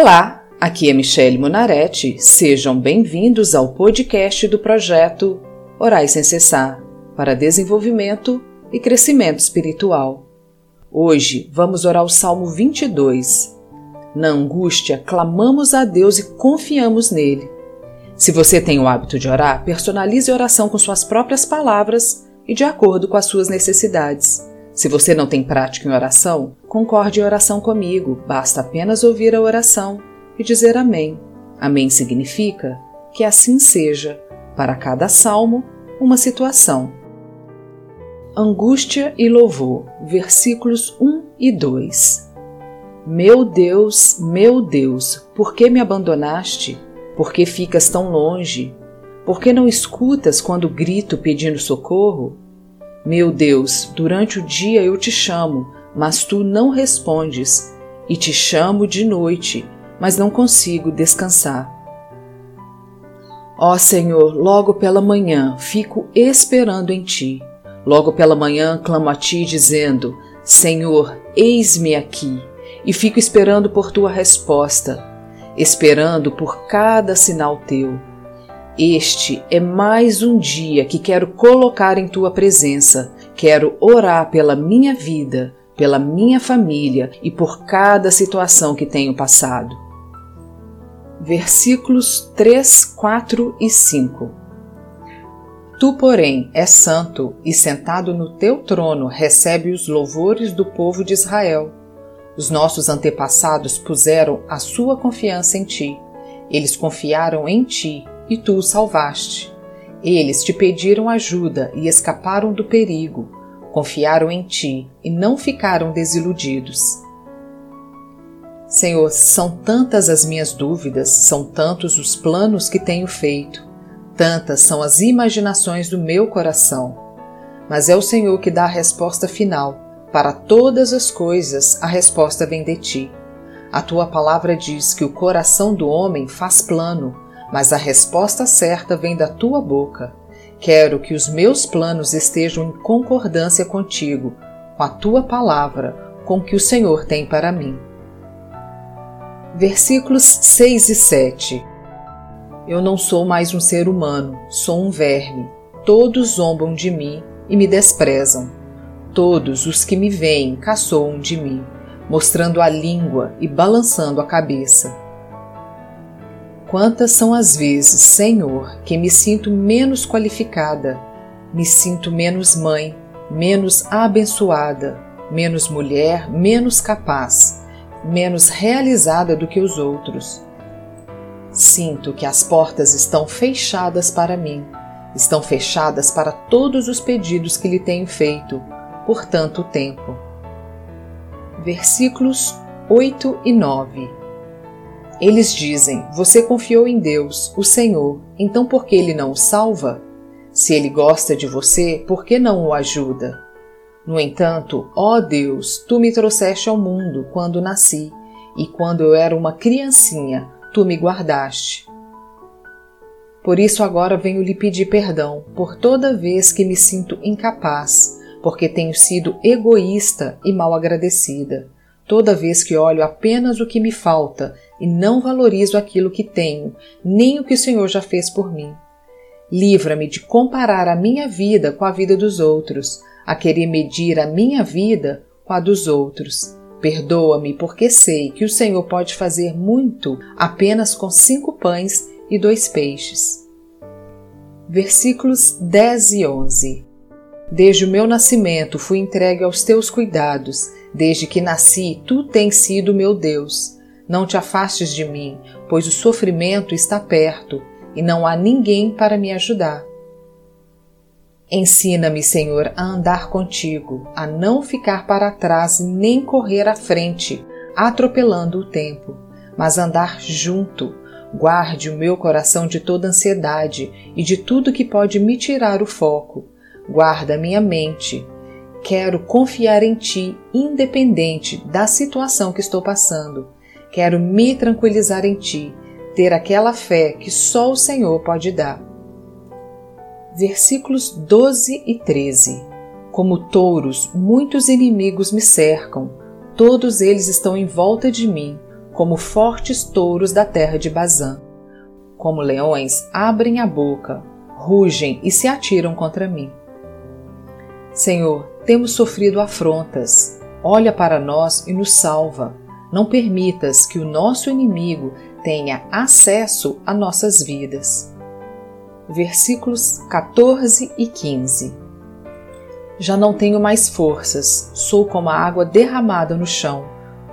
Olá, aqui é Michele Monaretti. Sejam bem-vindos ao podcast do projeto Orai Sem Cessar para desenvolvimento e crescimento espiritual. Hoje vamos orar o Salmo 22. Na angústia, clamamos a Deus e confiamos nele. Se você tem o hábito de orar, personalize a oração com suas próprias palavras e de acordo com as suas necessidades. Se você não tem prática em oração, concorde em oração comigo, basta apenas ouvir a oração e dizer Amém. Amém significa que assim seja, para cada salmo, uma situação. Angústia e louvor, versículos 1 e 2. Meu Deus, meu Deus, por que me abandonaste? Por que ficas tão longe? Por que não escutas quando grito pedindo socorro? Meu Deus, durante o dia eu te chamo, mas tu não respondes, e te chamo de noite, mas não consigo descansar. Ó Senhor, logo pela manhã fico esperando em ti. Logo pela manhã clamo a ti, dizendo: Senhor, eis-me aqui, e fico esperando por tua resposta, esperando por cada sinal teu. Este é mais um dia que quero colocar em tua presença. Quero orar pela minha vida, pela minha família e por cada situação que tenho passado. Versículos 3, 4 e 5 Tu, porém, és santo e sentado no teu trono recebe os louvores do povo de Israel. Os nossos antepassados puseram a sua confiança em ti. Eles confiaram em ti e tu os salvaste. Eles te pediram ajuda e escaparam do perigo, confiaram em ti e não ficaram desiludidos. Senhor, são tantas as minhas dúvidas, são tantos os planos que tenho feito, tantas são as imaginações do meu coração. Mas é o Senhor que dá a resposta final. Para todas as coisas, a resposta vem de ti. A tua palavra diz que o coração do homem faz plano, mas a resposta certa vem da tua boca. Quero que os meus planos estejam em concordância contigo, com a tua palavra, com o que o Senhor tem para mim. Versículos 6 e 7 Eu não sou mais um ser humano, sou um verme. Todos zombam de mim e me desprezam. Todos os que me veem caçoam de mim, mostrando a língua e balançando a cabeça. Quantas são as vezes, Senhor, que me sinto menos qualificada, me sinto menos mãe, menos abençoada, menos mulher, menos capaz, menos realizada do que os outros. Sinto que as portas estão fechadas para mim, estão fechadas para todos os pedidos que lhe tenho feito por tanto tempo. Versículos 8 e 9 eles dizem: Você confiou em Deus, o Senhor, então por que ele não o salva? Se ele gosta de você, por que não o ajuda? No entanto, ó Deus, tu me trouxeste ao mundo quando nasci, e quando eu era uma criancinha, tu me guardaste. Por isso agora venho lhe pedir perdão por toda vez que me sinto incapaz, porque tenho sido egoísta e mal agradecida toda vez que olho apenas o que me falta e não valorizo aquilo que tenho, nem o que o Senhor já fez por mim. Livra-me de comparar a minha vida com a vida dos outros, a querer medir a minha vida com a dos outros. Perdoa-me, porque sei que o Senhor pode fazer muito apenas com cinco pães e dois peixes. Versículos 10 e 11 Desde o meu nascimento fui entregue aos teus cuidados Desde que nasci, tu tens sido meu Deus. Não te afastes de mim, pois o sofrimento está perto e não há ninguém para me ajudar. Ensina-me, Senhor, a andar contigo, a não ficar para trás nem correr à frente, atropelando o tempo, mas andar junto. Guarde o meu coração de toda ansiedade e de tudo que pode me tirar o foco. Guarda minha mente Quero confiar em Ti, independente da situação que estou passando. Quero me tranquilizar em Ti, ter aquela fé que só o Senhor pode dar. Versículos 12 e 13 Como touros, muitos inimigos me cercam, todos eles estão em volta de mim, como fortes touros da terra de Bazã. Como leões abrem a boca, rugem e se atiram contra mim. Senhor, temos sofrido afrontas. Olha para nós e nos salva. Não permitas que o nosso inimigo tenha acesso a nossas vidas. Versículos 14 e 15 Já não tenho mais forças, sou como a água derramada no chão.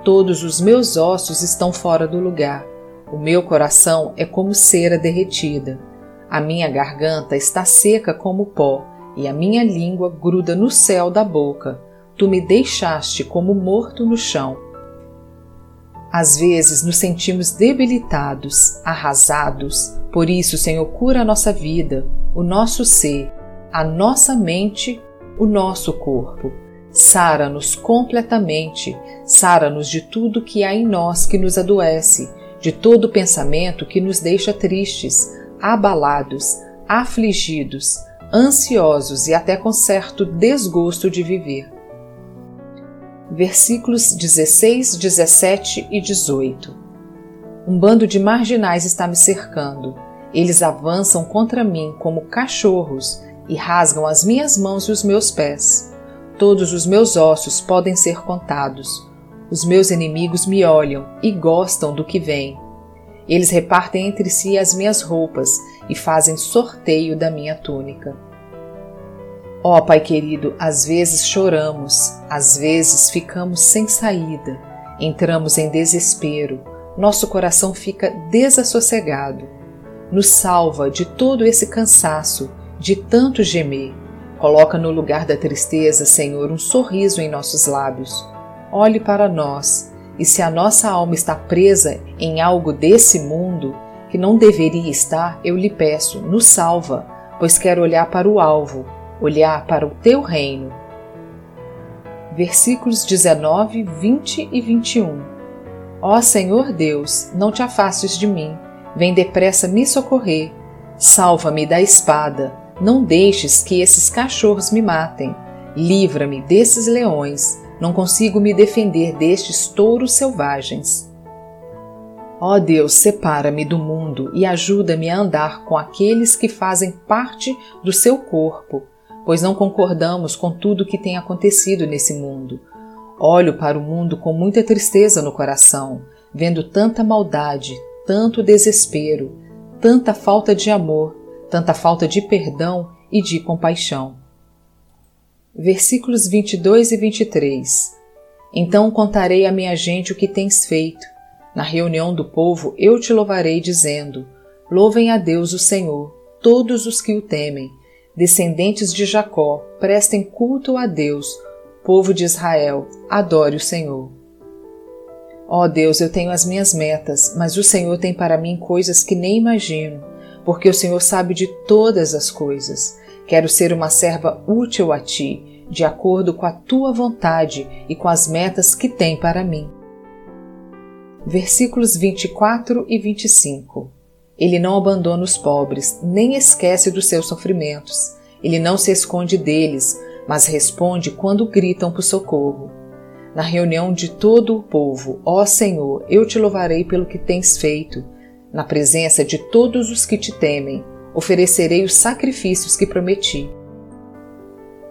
Todos os meus ossos estão fora do lugar. O meu coração é como cera derretida. A minha garganta está seca como pó e a minha língua gruda no céu da boca. Tu me deixaste como morto no chão. Às vezes nos sentimos debilitados, arrasados. Por isso, Senhor, cura a nossa vida, o nosso ser, a nossa mente, o nosso corpo. Sara-nos completamente, sara-nos de tudo que há em nós que nos adoece, de todo pensamento que nos deixa tristes, abalados, afligidos, ansiosos e até com certo desgosto de viver. Versículos 16, 17 e 18 Um bando de marginais está me cercando. Eles avançam contra mim como cachorros e rasgam as minhas mãos e os meus pés. Todos os meus ossos podem ser contados. Os meus inimigos me olham e gostam do que vem. Eles repartem entre si as minhas roupas e fazem sorteio da minha túnica. Ó oh, Pai querido, às vezes choramos, às vezes ficamos sem saída, entramos em desespero, nosso coração fica desassossegado. Nos salva de todo esse cansaço, de tanto gemer. Coloca no lugar da tristeza, Senhor, um sorriso em nossos lábios. Olhe para nós, e se a nossa alma está presa em algo desse mundo, que não deveria estar, eu lhe peço, nos salva, pois quero olhar para o alvo, olhar para o teu reino. Versículos 19, 20 e 21. Ó Senhor Deus, não te afastes de mim, vem depressa me socorrer. Salva-me da espada, não deixes que esses cachorros me matem. Livra-me desses leões, não consigo me defender destes touros selvagens. Ó oh Deus, separa-me do mundo e ajuda-me a andar com aqueles que fazem parte do seu corpo, pois não concordamos com tudo o que tem acontecido nesse mundo. Olho para o mundo com muita tristeza no coração, vendo tanta maldade, tanto desespero, tanta falta de amor, tanta falta de perdão e de compaixão. Versículos 22 e 23 Então contarei à minha gente o que tens feito na reunião do povo eu te louvarei, dizendo: Louvem a Deus o Senhor, todos os que o temem. Descendentes de Jacó, prestem culto a Deus. Povo de Israel, adore o Senhor. Ó oh Deus, eu tenho as minhas metas, mas o Senhor tem para mim coisas que nem imagino, porque o Senhor sabe de todas as coisas. Quero ser uma serva útil a ti, de acordo com a tua vontade e com as metas que tem para mim versículos 24 e 25. Ele não abandona os pobres, nem esquece dos seus sofrimentos. Ele não se esconde deles, mas responde quando gritam por socorro. Na reunião de todo o povo, ó Senhor, eu te louvarei pelo que tens feito. Na presença de todos os que te temem, oferecerei os sacrifícios que prometi.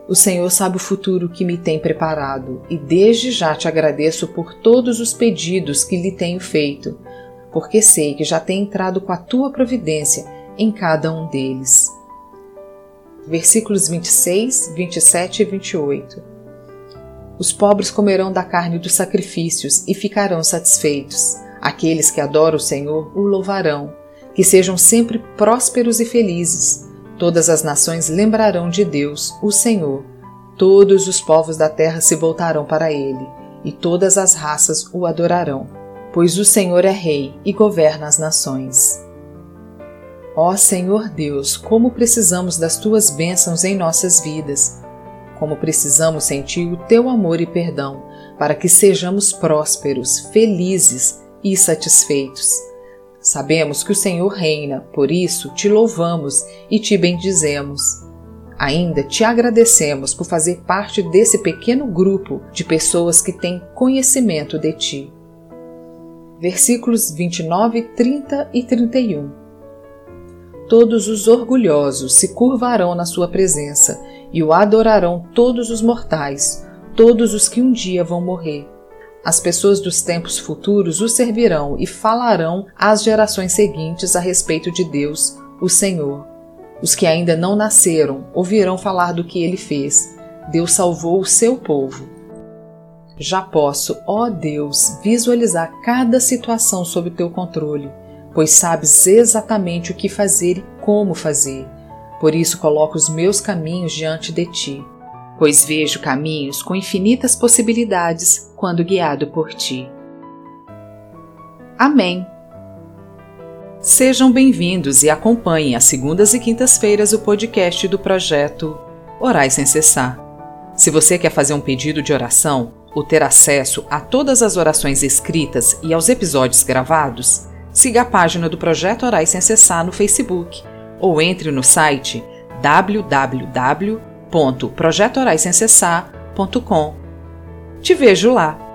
O Senhor sabe o futuro que me tem preparado e desde já te agradeço por todos os pedidos que lhe tenho feito, porque sei que já tem entrado com a tua providência em cada um deles. Versículos 26, 27 e 28. Os pobres comerão da carne dos sacrifícios e ficarão satisfeitos. Aqueles que adoram o Senhor o louvarão. Que sejam sempre prósperos e felizes Todas as nações lembrarão de Deus, o Senhor. Todos os povos da terra se voltarão para ele, e todas as raças o adorarão, pois o Senhor é Rei e governa as nações. Ó Senhor Deus, como precisamos das tuas bênçãos em nossas vidas, como precisamos sentir o teu amor e perdão, para que sejamos prósperos, felizes e satisfeitos. Sabemos que o Senhor reina, por isso te louvamos e te bendizemos. Ainda te agradecemos por fazer parte desse pequeno grupo de pessoas que têm conhecimento de ti. versículos 29, 30 e 31. Todos os orgulhosos se curvarão na sua presença e o adorarão todos os mortais, todos os que um dia vão morrer. As pessoas dos tempos futuros o servirão e falarão às gerações seguintes a respeito de Deus, o Senhor. Os que ainda não nasceram ouvirão falar do que ele fez. Deus salvou o seu povo. Já posso, ó Deus, visualizar cada situação sob teu controle, pois sabes exatamente o que fazer e como fazer. Por isso coloco os meus caminhos diante de ti, pois vejo caminhos com infinitas possibilidades quando guiado por ti. Amém. Sejam bem-vindos e acompanhem às segundas e quintas-feiras o podcast do projeto Orais Sem Cessar. Se você quer fazer um pedido de oração ou ter acesso a todas as orações escritas e aos episódios gravados, siga a página do Projeto Orais Sem Cessar no Facebook ou entre no site www.projetoraissemcessar.com. Te vejo lá!